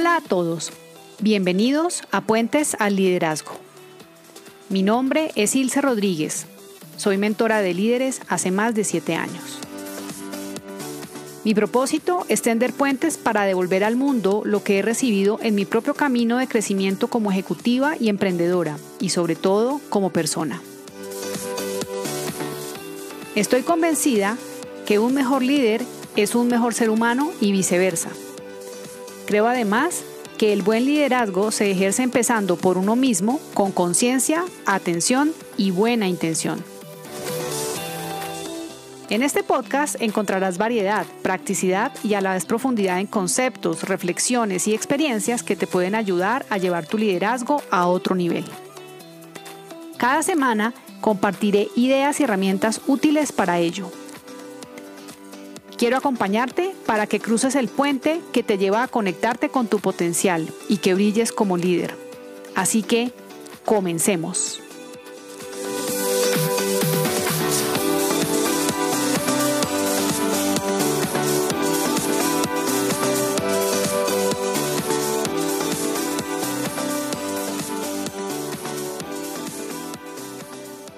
Hola a todos, bienvenidos a Puentes al Liderazgo. Mi nombre es Ilse Rodríguez, soy mentora de líderes hace más de siete años. Mi propósito es tender puentes para devolver al mundo lo que he recibido en mi propio camino de crecimiento como ejecutiva y emprendedora, y sobre todo como persona. Estoy convencida que un mejor líder es un mejor ser humano y viceversa. Creo además que el buen liderazgo se ejerce empezando por uno mismo con conciencia, atención y buena intención. En este podcast encontrarás variedad, practicidad y a la vez profundidad en conceptos, reflexiones y experiencias que te pueden ayudar a llevar tu liderazgo a otro nivel. Cada semana compartiré ideas y herramientas útiles para ello. Quiero acompañarte para que cruces el puente que te lleva a conectarte con tu potencial y que brilles como líder. Así que, comencemos.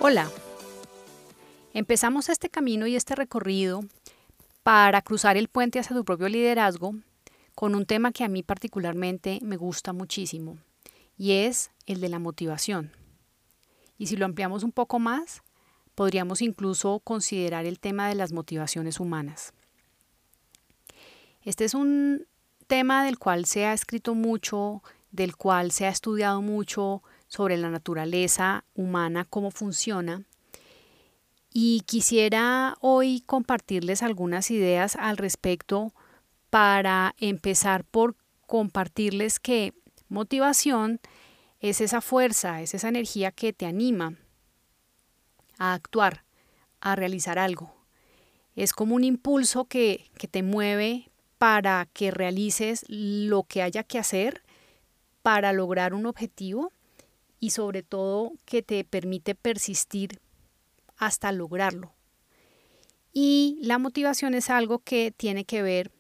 Hola. Empezamos este camino y este recorrido para cruzar el puente hacia tu propio liderazgo con un tema que a mí particularmente me gusta muchísimo y es el de la motivación. Y si lo ampliamos un poco más, podríamos incluso considerar el tema de las motivaciones humanas. Este es un tema del cual se ha escrito mucho, del cual se ha estudiado mucho, sobre la naturaleza humana, cómo funciona. Y quisiera hoy compartirles algunas ideas al respecto para empezar por compartirles que motivación es esa fuerza, es esa energía que te anima a actuar, a realizar algo. Es como un impulso que, que te mueve para que realices lo que haya que hacer para lograr un objetivo y sobre todo que te permite persistir hasta lograrlo. Y la motivación es algo que tiene que ver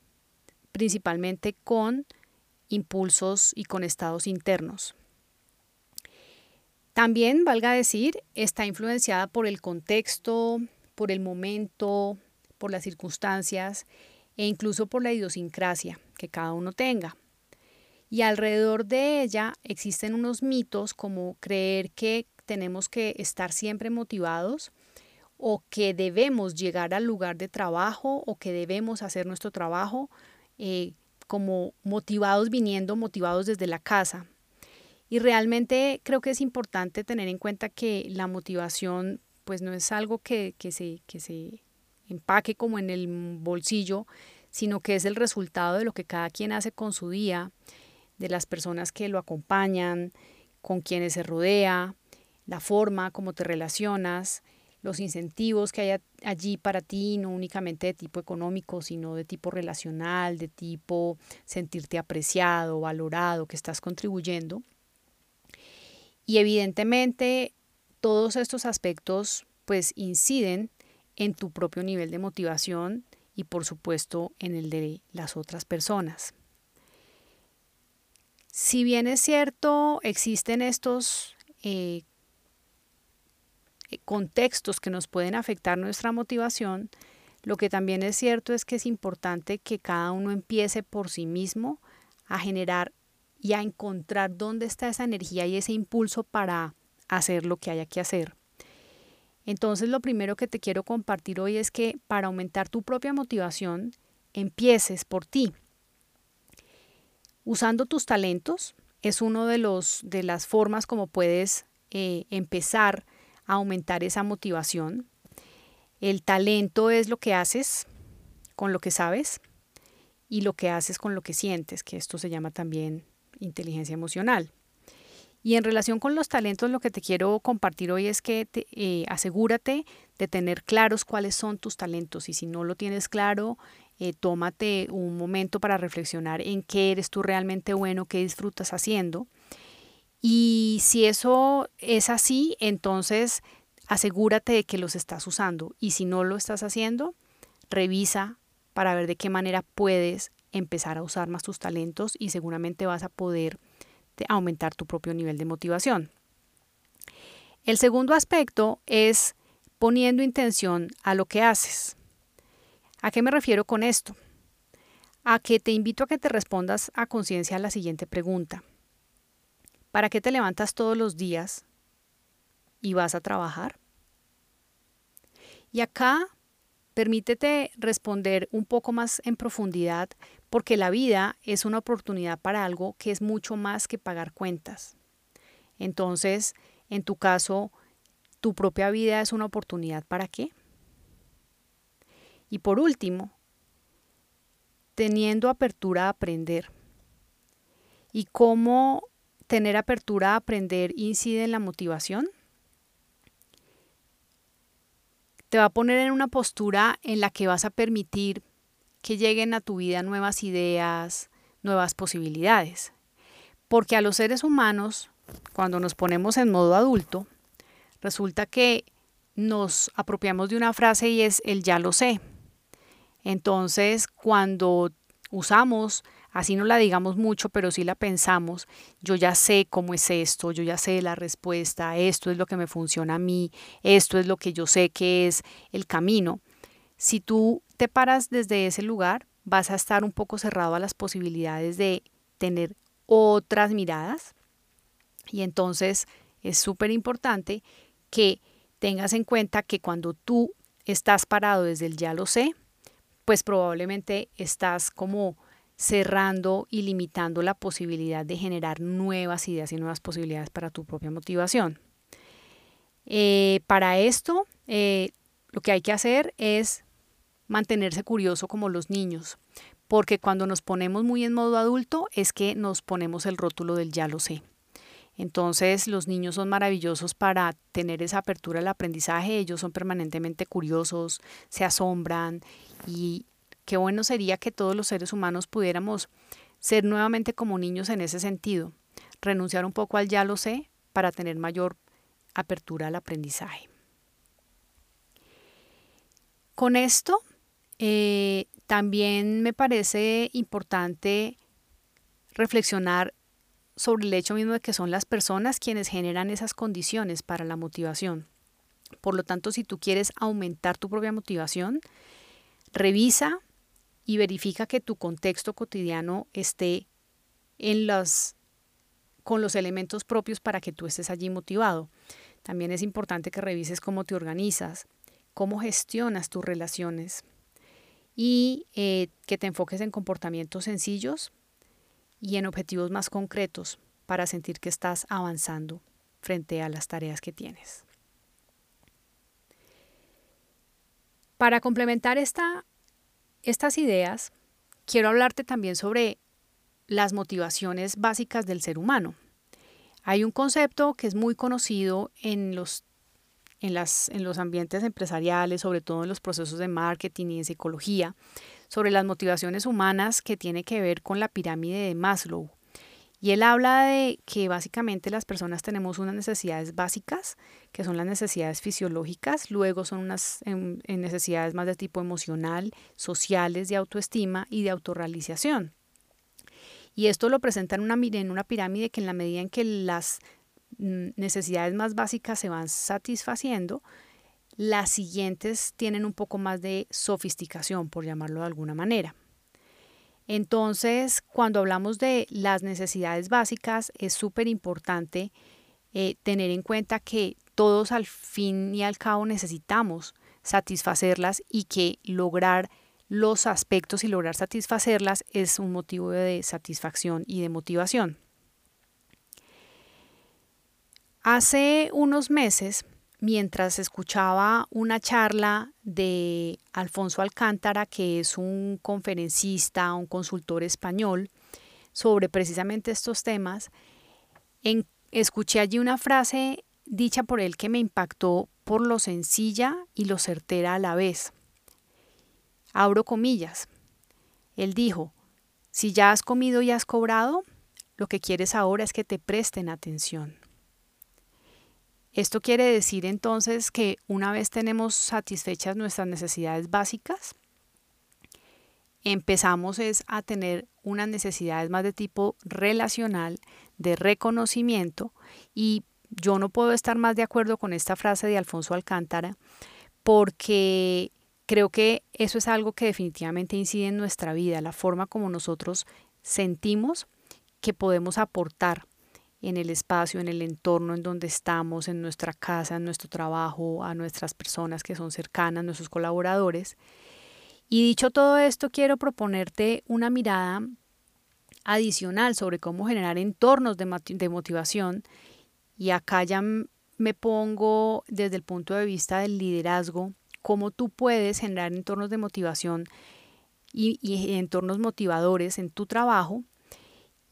principalmente con impulsos y con estados internos. También, valga decir, está influenciada por el contexto, por el momento, por las circunstancias e incluso por la idiosincrasia que cada uno tenga. Y alrededor de ella existen unos mitos como creer que tenemos que estar siempre motivados o que debemos llegar al lugar de trabajo o que debemos hacer nuestro trabajo eh, como motivados viniendo, motivados desde la casa. Y realmente creo que es importante tener en cuenta que la motivación pues no es algo que, que, se, que se empaque como en el bolsillo, sino que es el resultado de lo que cada quien hace con su día de las personas que lo acompañan, con quienes se rodea, la forma como te relacionas, los incentivos que hay allí para ti, no únicamente de tipo económico, sino de tipo relacional, de tipo sentirte apreciado, valorado, que estás contribuyendo. Y evidentemente todos estos aspectos pues inciden en tu propio nivel de motivación y por supuesto en el de las otras personas. Si bien es cierto, existen estos eh, contextos que nos pueden afectar nuestra motivación, lo que también es cierto es que es importante que cada uno empiece por sí mismo a generar y a encontrar dónde está esa energía y ese impulso para hacer lo que haya que hacer. Entonces lo primero que te quiero compartir hoy es que para aumentar tu propia motivación, empieces por ti. Usando tus talentos es uno de los de las formas como puedes eh, empezar aumentar esa motivación. El talento es lo que haces con lo que sabes y lo que haces con lo que sientes, que esto se llama también inteligencia emocional. Y en relación con los talentos, lo que te quiero compartir hoy es que eh, asegúrate de tener claros cuáles son tus talentos y si no lo tienes claro, eh, tómate un momento para reflexionar en qué eres tú realmente bueno, qué disfrutas haciendo. Y si eso es así, entonces asegúrate de que los estás usando. Y si no lo estás haciendo, revisa para ver de qué manera puedes empezar a usar más tus talentos y seguramente vas a poder aumentar tu propio nivel de motivación. El segundo aspecto es poniendo intención a lo que haces. ¿A qué me refiero con esto? A que te invito a que te respondas a conciencia a la siguiente pregunta. ¿Para qué te levantas todos los días y vas a trabajar? Y acá permítete responder un poco más en profundidad porque la vida es una oportunidad para algo que es mucho más que pagar cuentas. Entonces, en tu caso, tu propia vida es una oportunidad para qué? Y por último, teniendo apertura a aprender. ¿Y cómo tener apertura a aprender incide en la motivación? Te va a poner en una postura en la que vas a permitir que lleguen a tu vida nuevas ideas, nuevas posibilidades. Porque a los seres humanos, cuando nos ponemos en modo adulto, resulta que nos apropiamos de una frase y es el ya lo sé. Entonces, cuando usamos, así no la digamos mucho, pero sí la pensamos, yo ya sé cómo es esto, yo ya sé la respuesta, esto es lo que me funciona a mí, esto es lo que yo sé que es el camino. Si tú te paras desde ese lugar, vas a estar un poco cerrado a las posibilidades de tener otras miradas. Y entonces es súper importante que tengas en cuenta que cuando tú estás parado desde el ya lo sé, pues probablemente estás como cerrando y limitando la posibilidad de generar nuevas ideas y nuevas posibilidades para tu propia motivación. Eh, para esto, eh, lo que hay que hacer es mantenerse curioso como los niños, porque cuando nos ponemos muy en modo adulto es que nos ponemos el rótulo del ya lo sé. Entonces los niños son maravillosos para tener esa apertura al aprendizaje, ellos son permanentemente curiosos, se asombran y qué bueno sería que todos los seres humanos pudiéramos ser nuevamente como niños en ese sentido, renunciar un poco al ya lo sé para tener mayor apertura al aprendizaje. Con esto eh, también me parece importante reflexionar sobre el hecho mismo de que son las personas quienes generan esas condiciones para la motivación. Por lo tanto, si tú quieres aumentar tu propia motivación, revisa y verifica que tu contexto cotidiano esté en los, con los elementos propios para que tú estés allí motivado. También es importante que revises cómo te organizas, cómo gestionas tus relaciones, y eh, que te enfoques en comportamientos sencillos y en objetivos más concretos para sentir que estás avanzando frente a las tareas que tienes. Para complementar esta, estas ideas, quiero hablarte también sobre las motivaciones básicas del ser humano. Hay un concepto que es muy conocido en los en, las, en los ambientes empresariales, sobre todo en los procesos de marketing y de psicología, sobre las motivaciones humanas que tiene que ver con la pirámide de Maslow. Y él habla de que básicamente las personas tenemos unas necesidades básicas, que son las necesidades fisiológicas, luego son unas em, necesidades más de tipo emocional, sociales, de autoestima y de autorrealización. Y esto lo presenta en una, en una pirámide que en la medida en que las Mm, necesidades más básicas se van satisfaciendo, las siguientes tienen un poco más de sofisticación, por llamarlo de alguna manera. Entonces, cuando hablamos de las necesidades básicas, es súper importante eh, tener en cuenta que todos al fin y al cabo necesitamos satisfacerlas y que lograr los aspectos y lograr satisfacerlas es un motivo de satisfacción y de motivación. Hace unos meses, mientras escuchaba una charla de Alfonso Alcántara, que es un conferencista, un consultor español, sobre precisamente estos temas, escuché allí una frase dicha por él que me impactó por lo sencilla y lo certera a la vez. Abro comillas. Él dijo, si ya has comido y has cobrado, lo que quieres ahora es que te presten atención. Esto quiere decir entonces que una vez tenemos satisfechas nuestras necesidades básicas, empezamos es a tener unas necesidades más de tipo relacional, de reconocimiento y yo no puedo estar más de acuerdo con esta frase de Alfonso Alcántara porque creo que eso es algo que definitivamente incide en nuestra vida, la forma como nosotros sentimos que podemos aportar en el espacio, en el entorno en donde estamos, en nuestra casa, en nuestro trabajo, a nuestras personas que son cercanas, nuestros colaboradores. Y dicho todo esto, quiero proponerte una mirada adicional sobre cómo generar entornos de, motivación. Y acá ya me pongo desde el punto de vista del liderazgo, cómo tú puedes generar entornos de motivación y, y entornos motivadores en tu trabajo.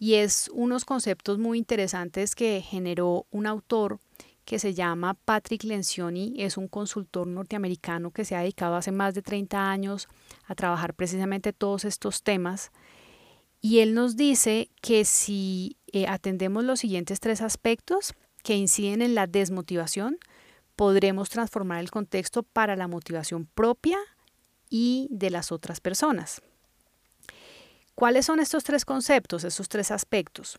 Y es unos conceptos muy interesantes que generó un autor que se llama Patrick Lencioni, es un consultor norteamericano que se ha dedicado hace más de 30 años a trabajar precisamente todos estos temas. Y él nos dice que si eh, atendemos los siguientes tres aspectos que inciden en la desmotivación, podremos transformar el contexto para la motivación propia y de las otras personas. ¿Cuáles son estos tres conceptos, estos tres aspectos?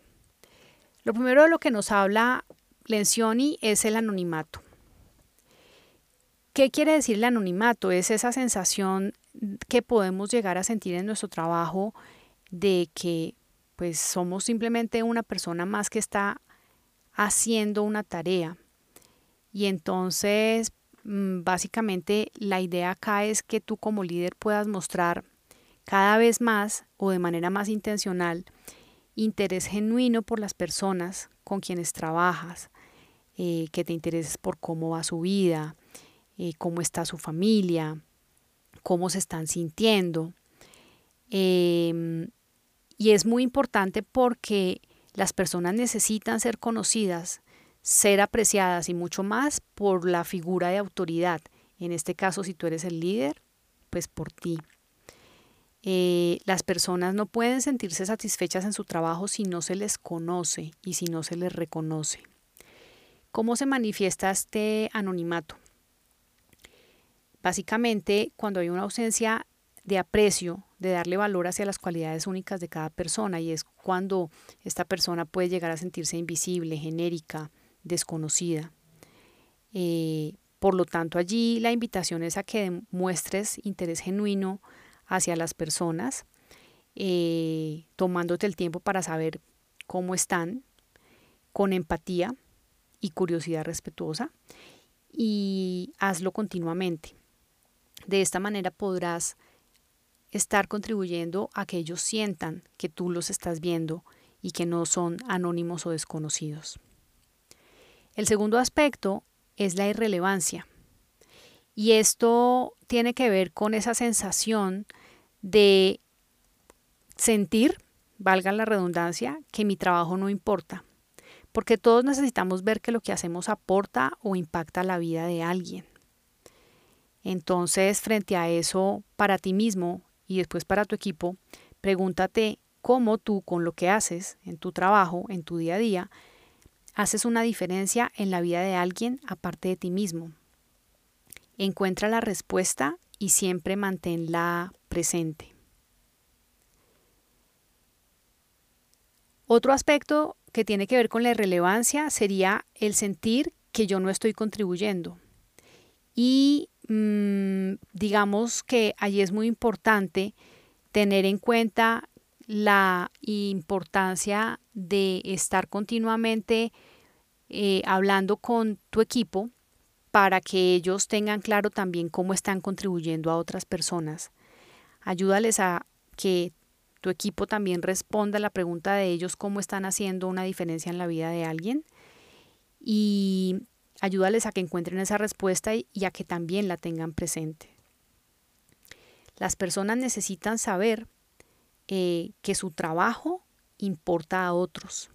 Lo primero de lo que nos habla Lencioni es el anonimato. ¿Qué quiere decir el anonimato? Es esa sensación que podemos llegar a sentir en nuestro trabajo de que pues somos simplemente una persona más que está haciendo una tarea. Y entonces, mm, básicamente, la idea acá es que tú como líder puedas mostrar cada vez más o de manera más intencional interés genuino por las personas con quienes trabajas, eh, que te intereses por cómo va su vida, eh, cómo está su familia, cómo se están sintiendo. Em, y es muy importante porque las personas necesitan ser conocidas, ser apreciadas y mucho más por la figura de autoridad. En este caso, si tú eres el líder, pues por ti. Eh, las personas no pueden sentirse satisfechas en su trabajo si no se les conoce y si no se les reconoce. ¿Cómo se manifiesta este anonimato? Básicamente, cuando hay una ausencia de aprecio, de darle valor hacia las cualidades únicas de cada persona, y es cuando esta persona puede llegar a sentirse invisible, genérica, desconocida. Eh, por lo tanto, allí la invitación es a que muestres interés genuino hacia las personas, eh, tomándote el tiempo para saber cómo están, con empatía y curiosidad respetuosa, y hazlo continuamente. De esta manera podrás estar contribuyendo a que ellos sientan que tú los estás viendo y que no son anónimos o desconocidos. El segundo aspecto es la irrelevancia. Y esto tiene que ver con esa sensación de sentir, valga la redundancia, que mi trabajo no importa. Porque todos necesitamos ver que lo que hacemos aporta o impacta la vida de alguien. Entonces, frente a eso, para ti mismo y después para tu equipo, pregúntate cómo tú con lo que haces en tu trabajo, en tu día a día, haces una diferencia en la vida de alguien aparte de ti mismo. Encuentra la respuesta y siempre manténla presente. Otro aspecto que tiene que ver con la irrelevancia sería el sentir que yo no estoy contribuyendo. Y mm, digamos que allí es muy importante tener en cuenta la importancia de estar continuamente eh, hablando con tu equipo para que ellos tengan claro también cómo están contribuyendo a otras personas. Ayúdales a que tu equipo también responda a la pregunta de ellos cómo están haciendo una diferencia en la vida de alguien y ayúdales a que encuentren esa respuesta y, a que también la tengan presente. Las personas necesitan saber eh, que su trabajo importa a otros,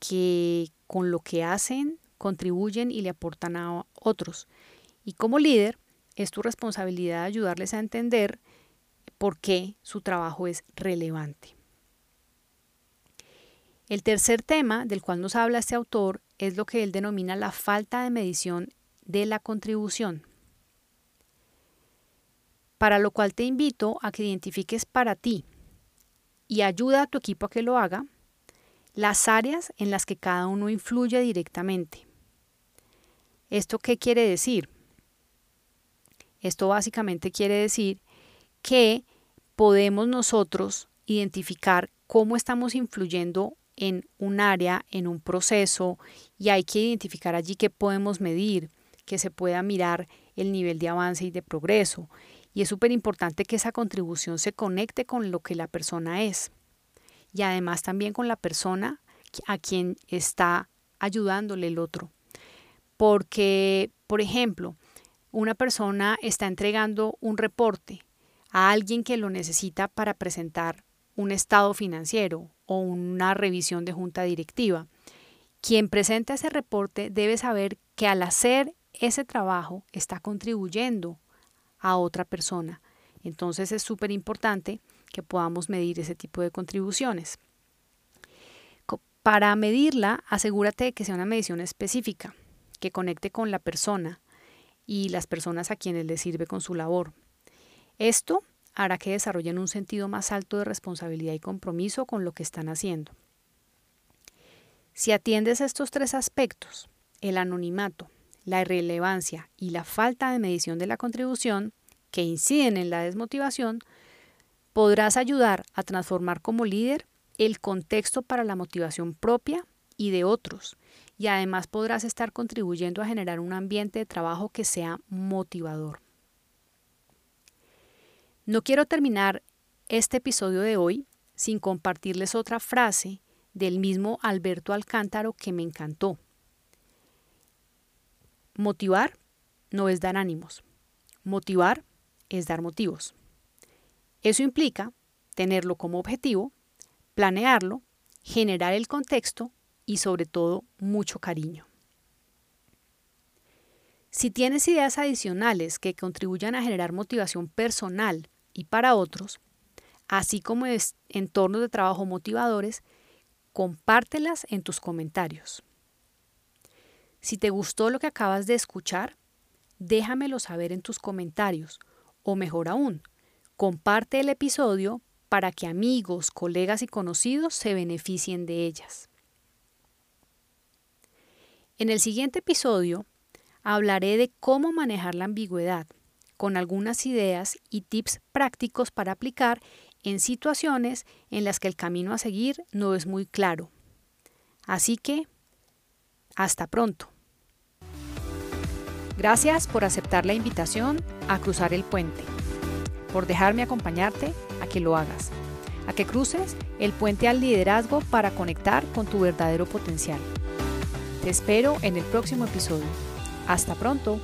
que con lo que hacen contribuyen y le aportan a otros. Y como líder, es tu responsabilidad ayudarles a entender por qué su trabajo es relevante. El tercer tema del cual nos habla este autor es lo que él denomina la falta de medición de la contribución. para lo cual te invito a que identifiques para ti y ayuda a tu equipo a que lo haga las áreas en las que cada uno influye directamente. ¿Esto qué quiere decir? Esto básicamente quiere decir que podemos nosotros identificar cómo estamos influyendo en un área, en un proceso, y hay que identificar allí qué podemos medir, que se pueda mirar el nivel de avance y de progreso. Y es súper importante que esa contribución se conecte con lo que la persona es y además también con la persona a quien está ayudándole el otro. Porque, por ejemplo, una persona está entregando un reporte a alguien que lo necesita para presentar un estado financiero o una revisión de junta directiva. Quien presenta ese reporte debe saber que al hacer ese trabajo está contribuyendo a otra persona. Entonces es súper importante que podamos medir ese tipo de contribuciones. Para medirla, asegúrate de que sea una medición específica, que conecte con la persona y las personas a quienes le sirve con su labor. Esto hará que desarrollen un sentido más alto de responsabilidad y compromiso con lo que están haciendo. Si atiendes estos tres aspectos, el anonimato, la irrelevancia y la falta de medición de la contribución, que inciden en la desmotivación, podrás ayudar a transformar como líder el contexto para la motivación propia y de otros, y además podrás estar contribuyendo a generar un ambiente de trabajo que sea motivador. No quiero terminar este episodio de hoy sin compartirles otra frase del mismo Alberto Alcántaro que me encantó. Motivar no es dar ánimos. Motivar es dar motivos. Eso implica tenerlo como objetivo, planearlo, generar el contexto y sobre todo mucho cariño. Si tienes ideas adicionales que contribuyan a generar motivación personal y para otros, así como entornos de trabajo motivadores, compártelas en tus comentarios. Si te gustó lo que acabas de escuchar, déjamelo saber en tus comentarios o mejor aún, comparte el episodio para que amigos, colegas y conocidos se beneficien de ellas. En el siguiente episodio hablaré de cómo manejar la ambigüedad, con algunas ideas y tips prácticos para aplicar en situaciones en las que el camino a seguir no es muy claro. Así que, hasta pronto. Gracias por aceptar la invitación a cruzar el puente, por dejarme acompañarte a que lo hagas, a que cruces el puente al liderazgo para conectar con tu verdadero potencial. Te espero en el próximo episodio. Hasta pronto.